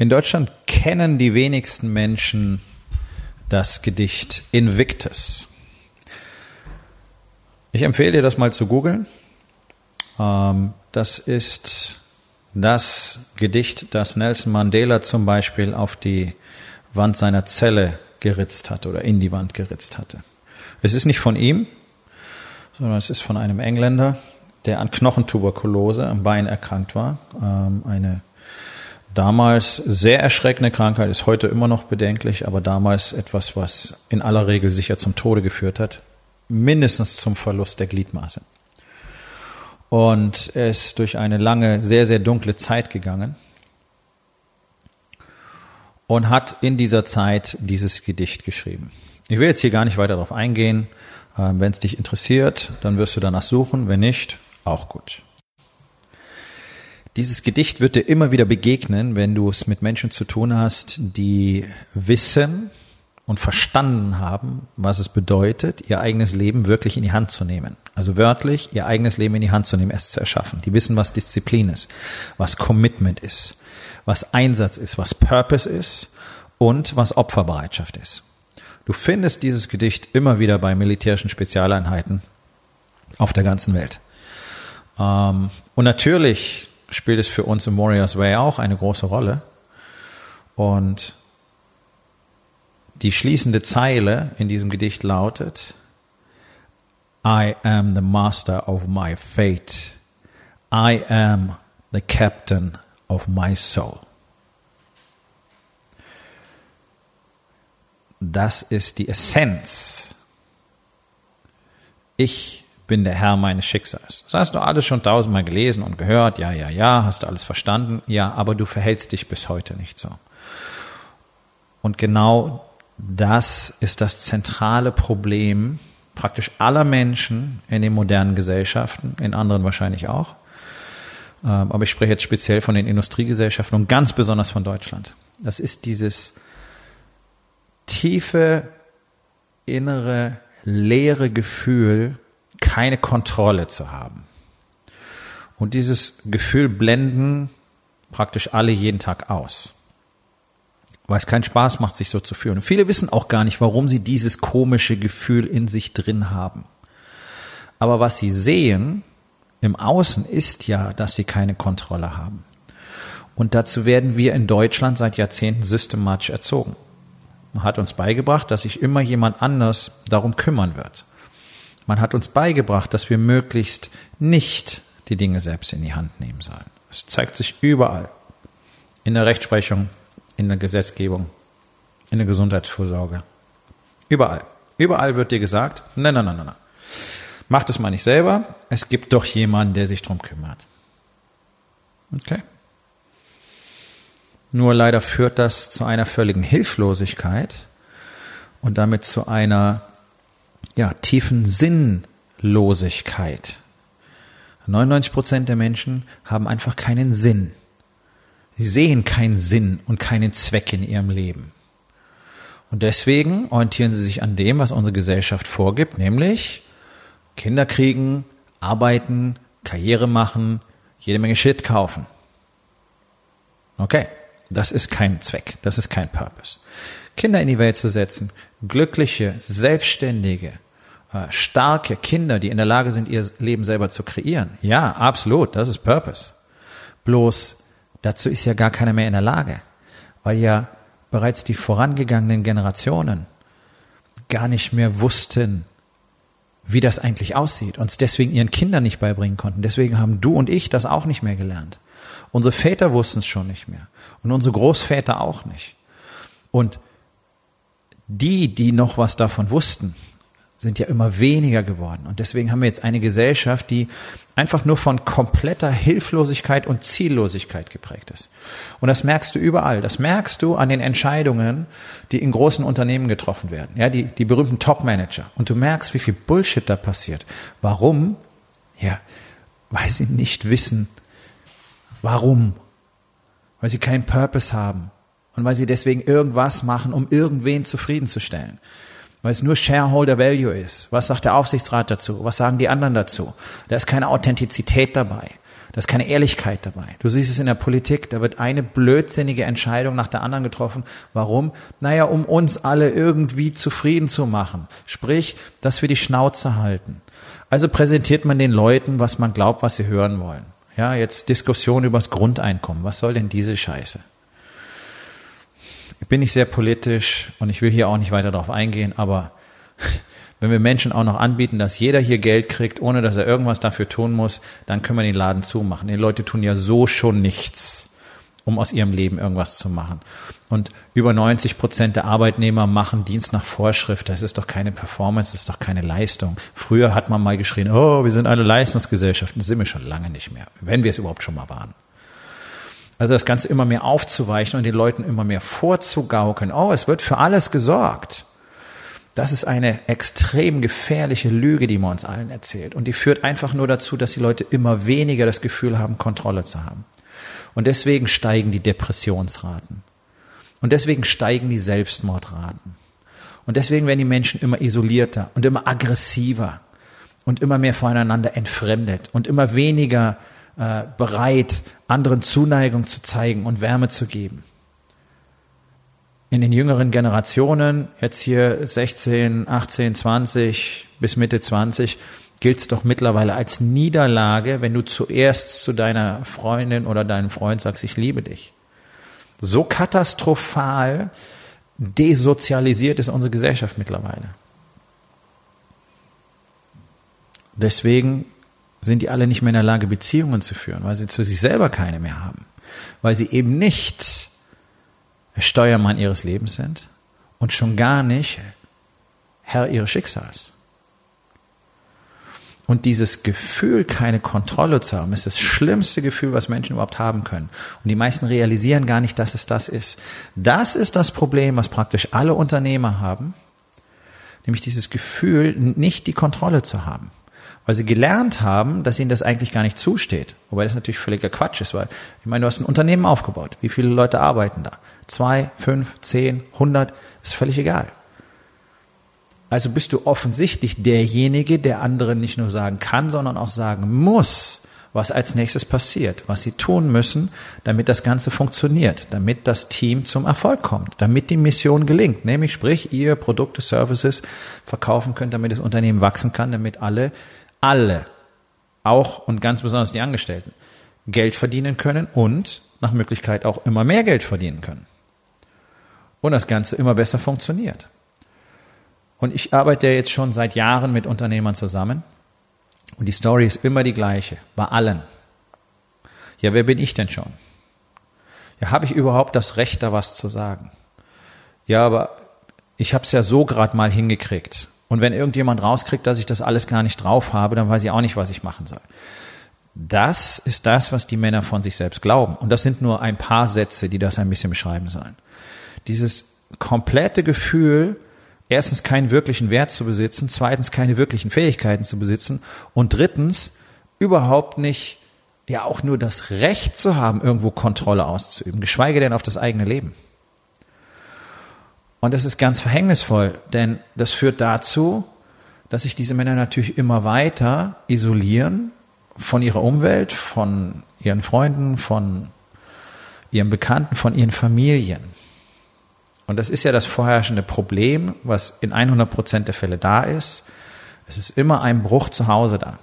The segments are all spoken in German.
In Deutschland kennen die wenigsten Menschen das Gedicht Invictus. Ich empfehle dir das mal zu googeln. Ähm, das ist das Gedicht, das Nelson Mandela zum Beispiel auf die Wand seiner Zelle geritzt hat oder in die Wand geritzt hatte. Es ist nicht von ihm, sondern es ist von einem Engländer, der an Knochentuberkulose am Bein erkrankt war. Ähm, eine damals sehr erschreckende Krankheit, ist heute immer noch bedenklich, aber damals etwas, was in aller Regel sicher zum Tode geführt hat, mindestens zum Verlust der Gliedmaße. Und er ist durch eine lange, sehr, sehr dunkle Zeit gegangen und hat in dieser Zeit dieses Gedicht geschrieben. Ich will jetzt hier gar nicht weiter darauf eingehen. Ähm, wenn es dich interessiert, dann wirst du danach suchen. Wenn nicht, auch gut. Dieses Gedicht wird dir immer wieder begegnen, wenn du es mit Menschen zu tun hast, die wissen und verstanden haben, was es bedeutet, ihr eigenes Leben wirklich in die Hand zu nehmen. Also wörtlich, ihr eigenes Leben in die Hand zu nehmen, es zu erschaffen. Die wissen, was Disziplin ist, was Commitment ist, was Einsatz ist, was Purpose ist und was Opferbereitschaft ist. Du findest dieses Gedicht immer wieder bei militärischen Spezialeinheiten auf der ganzen Welt. Ähm, und natürlich spielt es für uns im Warriors Way auch eine große Rolle. Und die schließende Zeile in diesem Gedicht lautet, I am the master of my fate. I am the captain of my soul. Das ist die Essenz. Ich bin der Herr meines Schicksals. Das hast du alles schon tausendmal gelesen und gehört, ja, ja, ja, hast du alles verstanden, ja, aber du verhältst dich bis heute nicht so. Und genau das ist das zentrale Problem praktisch aller Menschen in den modernen Gesellschaften, in anderen wahrscheinlich auch. Ähm, aber ich spreche jetzt speziell von den Industriegesellschaften und ganz besonders von Deutschland. Das ist dieses tiefe, innere, leere Gefühl, keine Kontrolle zu haben. Und dieses Gefühl blenden praktisch alle jeden Tag aus. Weil es keinen Spaß macht, sich so zu fühlen. Und viele wissen auch gar nicht, warum sie dieses komische Gefühl in sich drin haben. Aber was sie sehen im Außen ist ja, dass sie keine Kontrolle haben. Und dazu werden wir in Deutschland seit Jahrzehnten systematisch erzogen. Man hat uns beigebracht, dass sich immer jemand anders darum kümmern wird. Man hat uns beigebracht, dass wir möglichst nicht die Dinge selbst in die Hand nehmen sollen. Es zeigt sich überall. In der Rechtsprechung, in der Gesetzgebung, in der Gesundheitsvorsorge. Überall. Überall wird dir gesagt, nein, nein, nein, nein. Mach das mal nicht selber. Es gibt doch jemanden, der sich drum kümmert. Okay. Nur leider führt das zu einer völligen Hilflosigkeit und damit zu einer ja, tiefen Sinnlosigkeit. 99 Prozent der Menschen haben einfach keinen Sinn. Sie sehen keinen Sinn und keinen Zweck in ihrem Leben. Und deswegen orientieren sie sich an dem, was unsere Gesellschaft vorgibt, nämlich Kinder kriegen, arbeiten, Karriere machen, jede Menge Shit kaufen. Okay, das ist kein Zweck, das ist kein Purpose. Kinder in die Welt zu setzen, glückliche, selbstständige, starke Kinder, die in der Lage sind, ihr Leben selber zu kreieren. Ja, absolut, das ist Purpose. Bloß dazu ist ja gar keiner mehr in der Lage, weil ja bereits die vorangegangenen Generationen gar nicht mehr wussten, wie das eigentlich aussieht, uns deswegen ihren Kindern nicht beibringen konnten. Deswegen haben du und ich das auch nicht mehr gelernt. Unsere Väter wussten es schon nicht mehr und unsere Großväter auch nicht. Und die, die noch was davon wussten, sind ja immer weniger geworden. Und deswegen haben wir jetzt eine Gesellschaft, die einfach nur von kompletter Hilflosigkeit und Ziellosigkeit geprägt ist. Und das merkst du überall. Das merkst du an den Entscheidungen, die in großen Unternehmen getroffen werden. Ja, die, die berühmten Top-Manager. Und du merkst, wie viel Bullshit da passiert. Warum? Ja, weil sie nicht wissen, warum. Weil sie keinen Purpose haben. Und weil sie deswegen irgendwas machen, um irgendwen zufriedenzustellen weil es nur Shareholder Value ist. Was sagt der Aufsichtsrat dazu? Was sagen die anderen dazu? Da ist keine Authentizität dabei. Da ist keine Ehrlichkeit dabei. Du siehst es in der Politik, da wird eine blödsinnige Entscheidung nach der anderen getroffen. Warum? Naja, um uns alle irgendwie zufrieden zu machen. Sprich, dass wir die Schnauze halten. Also präsentiert man den Leuten, was man glaubt, was sie hören wollen. Ja, jetzt Diskussion übers Grundeinkommen. Was soll denn diese Scheiße? Ich bin nicht sehr politisch und ich will hier auch nicht weiter darauf eingehen, aber wenn wir Menschen auch noch anbieten, dass jeder hier Geld kriegt, ohne dass er irgendwas dafür tun muss, dann können wir den Laden zumachen. Die Leute tun ja so schon nichts, um aus ihrem Leben irgendwas zu machen. Und über 90 Prozent der Arbeitnehmer machen Dienst nach Vorschrift. Das ist doch keine Performance, das ist doch keine Leistung. Früher hat man mal geschrien, oh, wir sind eine Leistungsgesellschaft. Das sind wir schon lange nicht mehr, wenn wir es überhaupt schon mal waren. Also das Ganze immer mehr aufzuweichen und den Leuten immer mehr vorzugaukeln. Oh, es wird für alles gesorgt. Das ist eine extrem gefährliche Lüge, die man uns allen erzählt. Und die führt einfach nur dazu, dass die Leute immer weniger das Gefühl haben, Kontrolle zu haben. Und deswegen steigen die Depressionsraten. Und deswegen steigen die Selbstmordraten. Und deswegen werden die Menschen immer isolierter und immer aggressiver und immer mehr voneinander entfremdet und immer weniger äh, bereit, anderen Zuneigung zu zeigen und Wärme zu geben. In den jüngeren Generationen, jetzt hier 16, 18, 20 bis Mitte 20, gilt es doch mittlerweile als Niederlage, wenn du zuerst zu deiner Freundin oder deinem Freund sagst, ich liebe dich. So katastrophal desozialisiert ist unsere Gesellschaft mittlerweile. Deswegen sind die alle nicht mehr in der Lage, Beziehungen zu führen, weil sie zu sich selber keine mehr haben, weil sie eben nicht Steuermann ihres Lebens sind und schon gar nicht Herr ihres Schicksals. Und dieses Gefühl, keine Kontrolle zu haben, ist das schlimmste Gefühl, was Menschen überhaupt haben können. Und die meisten realisieren gar nicht, dass es das ist. Das ist das Problem, was praktisch alle Unternehmer haben, nämlich dieses Gefühl, nicht die Kontrolle zu haben weil sie gelernt haben, dass ihnen das eigentlich gar nicht zusteht. Wobei das natürlich völliger Quatsch ist, weil ich meine, du hast ein Unternehmen aufgebaut. Wie viele Leute arbeiten da? Zwei, fünf, zehn, hundert, ist völlig egal. Also bist du offensichtlich derjenige, der anderen nicht nur sagen kann, sondern auch sagen muss, was als nächstes passiert, was sie tun müssen, damit das Ganze funktioniert, damit das Team zum Erfolg kommt, damit die Mission gelingt, nämlich sprich, ihr Produkte, Services verkaufen könnt, damit das Unternehmen wachsen kann, damit alle alle, auch und ganz besonders die Angestellten, Geld verdienen können und nach Möglichkeit auch immer mehr Geld verdienen können. Und das Ganze immer besser funktioniert. Und ich arbeite jetzt schon seit Jahren mit Unternehmern zusammen. Und die Story ist immer die gleiche, bei allen. Ja, wer bin ich denn schon? Ja, habe ich überhaupt das Recht, da was zu sagen? Ja, aber ich habe es ja so gerade mal hingekriegt. Und wenn irgendjemand rauskriegt, dass ich das alles gar nicht drauf habe, dann weiß ich auch nicht, was ich machen soll. Das ist das, was die Männer von sich selbst glauben. Und das sind nur ein paar Sätze, die das ein bisschen beschreiben sollen. Dieses komplette Gefühl, erstens keinen wirklichen Wert zu besitzen, zweitens keine wirklichen Fähigkeiten zu besitzen und drittens überhaupt nicht, ja auch nur das Recht zu haben, irgendwo Kontrolle auszuüben, geschweige denn auf das eigene Leben. Und das ist ganz verhängnisvoll, denn das führt dazu, dass sich diese Männer natürlich immer weiter isolieren von ihrer Umwelt, von ihren Freunden, von ihren Bekannten, von ihren Familien. Und das ist ja das vorherrschende Problem, was in 100 Prozent der Fälle da ist. Es ist immer ein Bruch zu Hause da.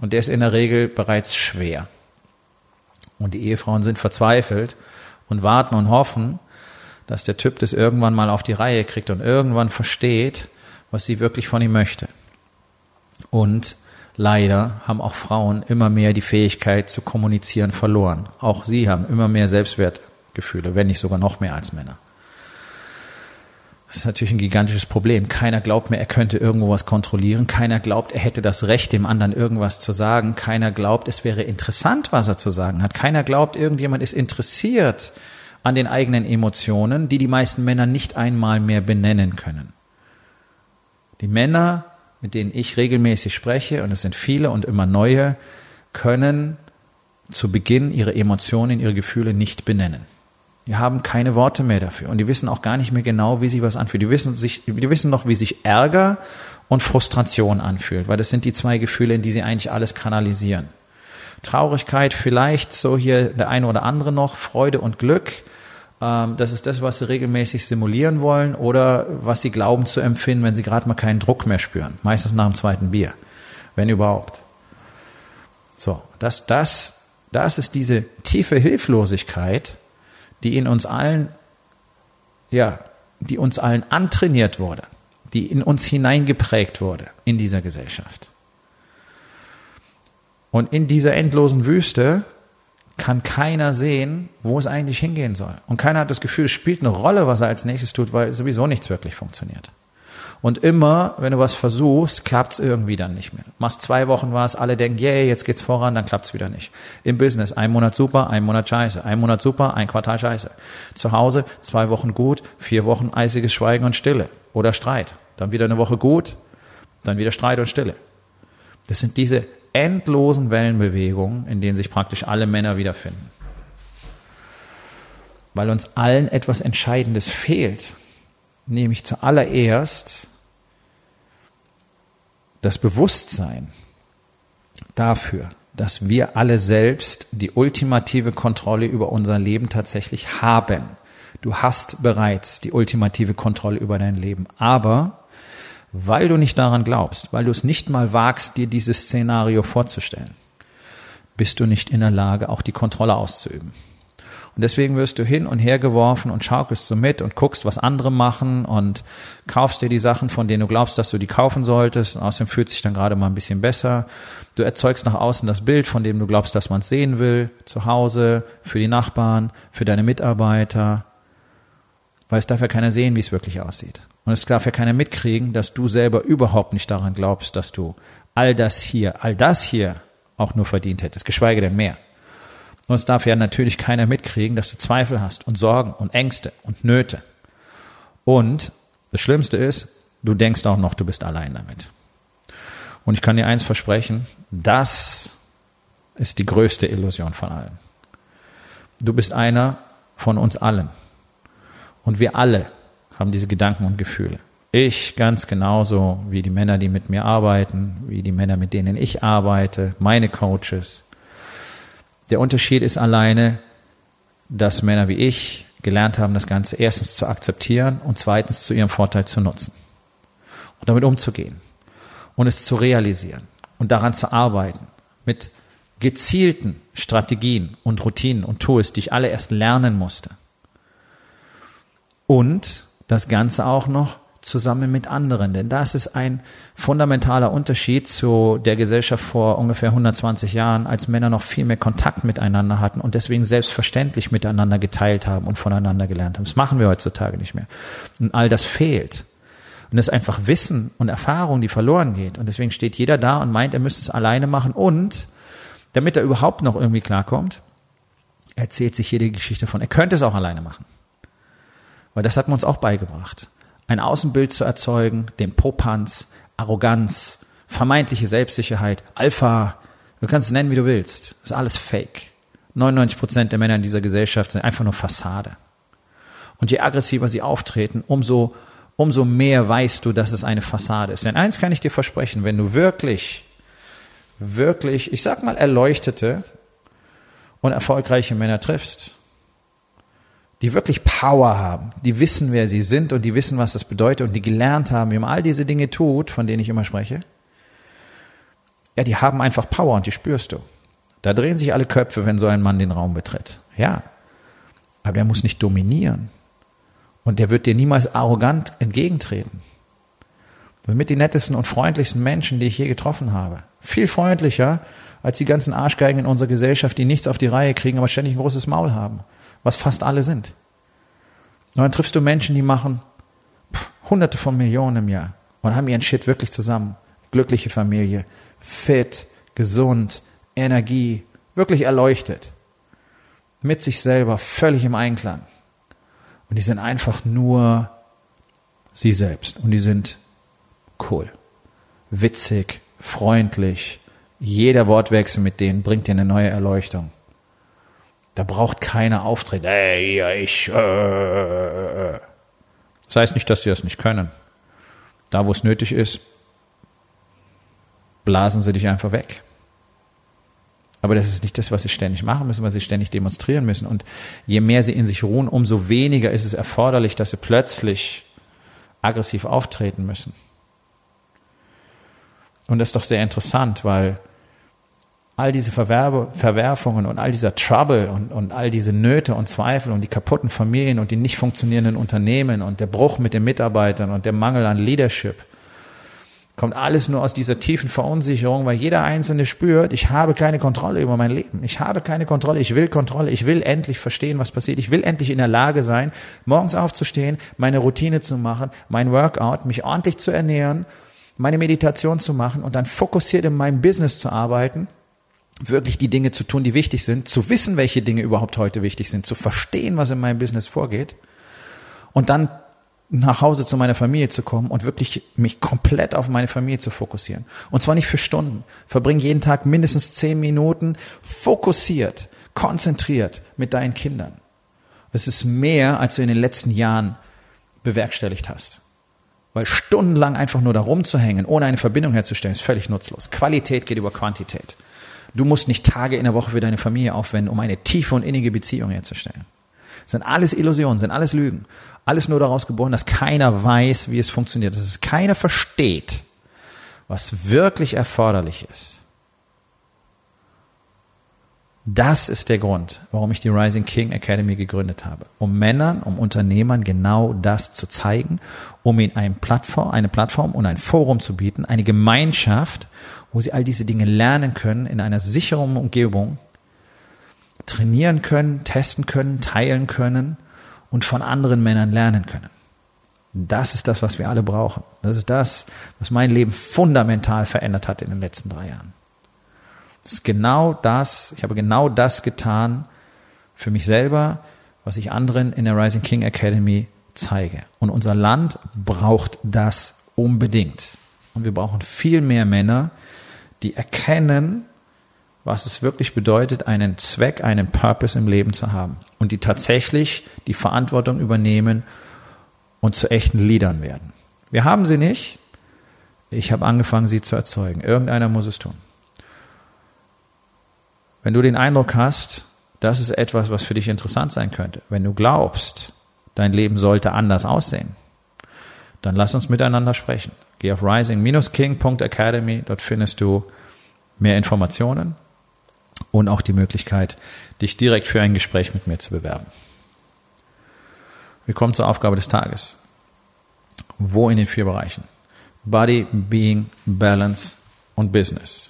Und der ist in der Regel bereits schwer. Und die Ehefrauen sind verzweifelt und warten und hoffen, dass der Typ das irgendwann mal auf die Reihe kriegt und irgendwann versteht, was sie wirklich von ihm möchte. Und leider haben auch Frauen immer mehr die Fähigkeit zu kommunizieren verloren. Auch sie haben immer mehr Selbstwertgefühle, wenn nicht sogar noch mehr als Männer. Das ist natürlich ein gigantisches Problem. Keiner glaubt mehr, er könnte irgendwo was kontrollieren. Keiner glaubt, er hätte das Recht, dem anderen irgendwas zu sagen. Keiner glaubt, es wäre interessant, was er zu sagen hat. Keiner glaubt, irgendjemand ist interessiert an den eigenen Emotionen, die die meisten Männer nicht einmal mehr benennen können. Die Männer, mit denen ich regelmäßig spreche, und es sind viele und immer neue, können zu Beginn ihre Emotionen, ihre Gefühle nicht benennen. Die haben keine Worte mehr dafür und die wissen auch gar nicht mehr genau, wie sich was anfühlt. Die wissen sich, die wissen noch, wie sich Ärger und Frustration anfühlt, weil das sind die zwei Gefühle, in die sie eigentlich alles kanalisieren. Traurigkeit vielleicht so hier der eine oder andere noch, Freude und Glück. Ähm, das ist das, was sie regelmäßig simulieren wollen oder was sie glauben zu empfinden, wenn sie gerade mal keinen Druck mehr spüren. Meistens nach dem zweiten Bier, wenn überhaupt. So, das, das, das ist diese tiefe Hilflosigkeit, die in uns allen, ja, die uns allen antrainiert wurde, die in uns hineingeprägt wurde in dieser Gesellschaft. Und in dieser endlosen Wüste kann keiner sehen, wo es eigentlich hingehen soll. Und keiner hat das Gefühl, es spielt eine Rolle, was er als nächstes tut, weil sowieso nichts wirklich funktioniert. Und immer, wenn du was versuchst, klappt's irgendwie dann nicht mehr. Machst zwei Wochen was, alle denken, yay, jetzt geht's voran, dann klappt's wieder nicht. Im Business, ein Monat super, ein Monat scheiße, ein Monat super, ein Quartal scheiße. Zu Hause, zwei Wochen gut, vier Wochen eisiges Schweigen und Stille oder Streit. Dann wieder eine Woche gut, dann wieder Streit und Stille. Das sind diese endlosen Wellenbewegungen, in denen sich praktisch alle Männer wiederfinden. Weil uns allen etwas Entscheidendes fehlt, nämlich zuallererst das Bewusstsein dafür, dass wir alle selbst die ultimative Kontrolle über unser Leben tatsächlich haben. Du hast bereits die ultimative Kontrolle über dein Leben, aber weil du nicht daran glaubst, weil du es nicht mal wagst, dir dieses Szenario vorzustellen, bist du nicht in der Lage, auch die Kontrolle auszuüben. Und deswegen wirst du hin und her geworfen und schaukelst so mit und guckst, was andere machen und kaufst dir die Sachen, von denen du glaubst, dass du die kaufen solltest. Und außerdem fühlt sich dann gerade mal ein bisschen besser. Du erzeugst nach außen das Bild, von dem du glaubst, dass man es sehen will, zu Hause, für die Nachbarn, für deine Mitarbeiter, weil es darf ja keiner sehen, wie es wirklich aussieht. Und es darf ja keiner mitkriegen, dass du selber überhaupt nicht daran glaubst, dass du all das hier, all das hier auch nur verdient hättest, geschweige denn mehr. Und es darf ja natürlich keiner mitkriegen, dass du Zweifel hast und Sorgen und Ängste und Nöte. Und das Schlimmste ist, du denkst auch noch, du bist allein damit. Und ich kann dir eins versprechen, das ist die größte Illusion von allen. Du bist einer von uns allen. Und wir alle haben diese Gedanken und Gefühle. Ich ganz genauso wie die Männer, die mit mir arbeiten, wie die Männer, mit denen ich arbeite, meine Coaches, der Unterschied ist alleine, dass Männer wie ich gelernt haben, das Ganze erstens zu akzeptieren und zweitens zu ihrem Vorteil zu nutzen und damit umzugehen und es zu realisieren und daran zu arbeiten mit gezielten Strategien und Routinen und Tools, die ich alle erst lernen musste. Und das Ganze auch noch zusammen mit anderen. Denn das ist ein fundamentaler Unterschied zu der Gesellschaft vor ungefähr 120 Jahren, als Männer noch viel mehr Kontakt miteinander hatten und deswegen selbstverständlich miteinander geteilt haben und voneinander gelernt haben. Das machen wir heutzutage nicht mehr. Und all das fehlt. Und das ist einfach Wissen und Erfahrung, die verloren geht. Und deswegen steht jeder da und meint, er müsste es alleine machen. Und damit er überhaupt noch irgendwie klarkommt, erzählt sich die Geschichte von, er könnte es auch alleine machen. Weil das hat man uns auch beigebracht ein Außenbild zu erzeugen, den Popanz, Arroganz, vermeintliche Selbstsicherheit, Alpha, du kannst es nennen, wie du willst. Das ist alles Fake. 99 Prozent der Männer in dieser Gesellschaft sind einfach nur Fassade. Und je aggressiver sie auftreten, umso, umso mehr weißt du, dass es eine Fassade ist. Denn eins kann ich dir versprechen, wenn du wirklich, wirklich, ich sag mal, erleuchtete und erfolgreiche Männer triffst, die wirklich Power haben, die wissen, wer sie sind und die wissen, was das bedeutet und die gelernt haben, wie man all diese Dinge tut, von denen ich immer spreche, ja, die haben einfach Power und die spürst du. Da drehen sich alle Köpfe, wenn so ein Mann den Raum betritt. Ja, aber der muss nicht dominieren. Und der wird dir niemals arrogant entgegentreten. Das sind mit die nettesten und freundlichsten Menschen, die ich je getroffen habe. Viel freundlicher als die ganzen Arschgeigen in unserer Gesellschaft, die nichts auf die Reihe kriegen, aber ständig ein großes Maul haben was fast alle sind. Und dann triffst du Menschen, die machen, Hunderte von Millionen im Jahr und haben ihren Shit wirklich zusammen. Glückliche Familie, fit, gesund, Energie, wirklich erleuchtet. Mit sich selber, völlig im Einklang. Und die sind einfach nur sie selbst. Und die sind cool, witzig, freundlich. Jeder Wortwechsel mit denen bringt dir eine neue Erleuchtung. Da braucht keiner Auftritt. Ey, ich. Äh, äh, äh. Das heißt nicht, dass sie das nicht können. Da, wo es nötig ist, blasen sie dich einfach weg. Aber das ist nicht das, was sie ständig machen müssen, was sie ständig demonstrieren müssen. Und je mehr sie in sich ruhen, umso weniger ist es erforderlich, dass sie plötzlich aggressiv auftreten müssen. Und das ist doch sehr interessant, weil all diese Verwerbe, Verwerfungen und all dieser Trouble und, und all diese Nöte und Zweifel und die kaputten Familien und die nicht funktionierenden Unternehmen und der Bruch mit den Mitarbeitern und der Mangel an Leadership kommt alles nur aus dieser tiefen Verunsicherung, weil jeder Einzelne spürt, ich habe keine Kontrolle über mein Leben. Ich habe keine Kontrolle. Ich will Kontrolle. Ich will endlich verstehen, was passiert. Ich will endlich in der Lage sein, morgens aufzustehen, meine Routine zu machen, mein Workout, mich ordentlich zu ernähren, meine Meditation zu machen und dann fokussiert in meinem Business zu arbeiten wirklich die Dinge zu tun, die wichtig sind, zu wissen, welche Dinge überhaupt heute wichtig sind, zu verstehen, was in meinem Business vorgeht und dann nach Hause zu meiner Familie zu kommen und wirklich mich komplett auf meine Familie zu fokussieren. Und zwar nicht für Stunden. Verbring jeden Tag mindestens zehn Minuten fokussiert, konzentriert mit deinen Kindern. Es ist mehr, als du in den letzten Jahren bewerkstelligt hast. Weil stundenlang einfach nur da rumzuhängen, ohne eine Verbindung herzustellen, ist völlig nutzlos. Qualität geht über Quantität. Du musst nicht Tage in der Woche für deine Familie aufwenden, um eine tiefe und innige Beziehung herzustellen. Das sind alles Illusionen, sind alles Lügen. Alles nur daraus geboren, dass keiner weiß, wie es funktioniert, dass es keiner versteht, was wirklich erforderlich ist. Das ist der Grund, warum ich die Rising King Academy gegründet habe. Um Männern, um Unternehmern genau das zu zeigen, um ihnen eine Plattform, eine Plattform und ein Forum zu bieten, eine Gemeinschaft, wo sie all diese Dinge lernen können in einer sicheren Umgebung, trainieren können, testen können, teilen können und von anderen Männern lernen können. Das ist das, was wir alle brauchen. Das ist das, was mein Leben fundamental verändert hat in den letzten drei Jahren. Das ist genau das, ich habe genau das getan für mich selber, was ich anderen in der Rising King Academy zeige. Und unser Land braucht das unbedingt. Und wir brauchen viel mehr Männer, die erkennen, was es wirklich bedeutet, einen Zweck, einen Purpose im Leben zu haben und die tatsächlich die Verantwortung übernehmen und zu echten Leadern werden. Wir haben sie nicht. Ich habe angefangen, sie zu erzeugen. Irgendeiner muss es tun. Wenn du den Eindruck hast, das ist etwas, was für dich interessant sein könnte, wenn du glaubst, dein Leben sollte anders aussehen, dann lass uns miteinander sprechen. Geh auf rising-king.academy, dort findest du mehr Informationen und auch die Möglichkeit, dich direkt für ein Gespräch mit mir zu bewerben. Wir kommen zur Aufgabe des Tages. Wo in den vier Bereichen? Body, Being, Balance und Business.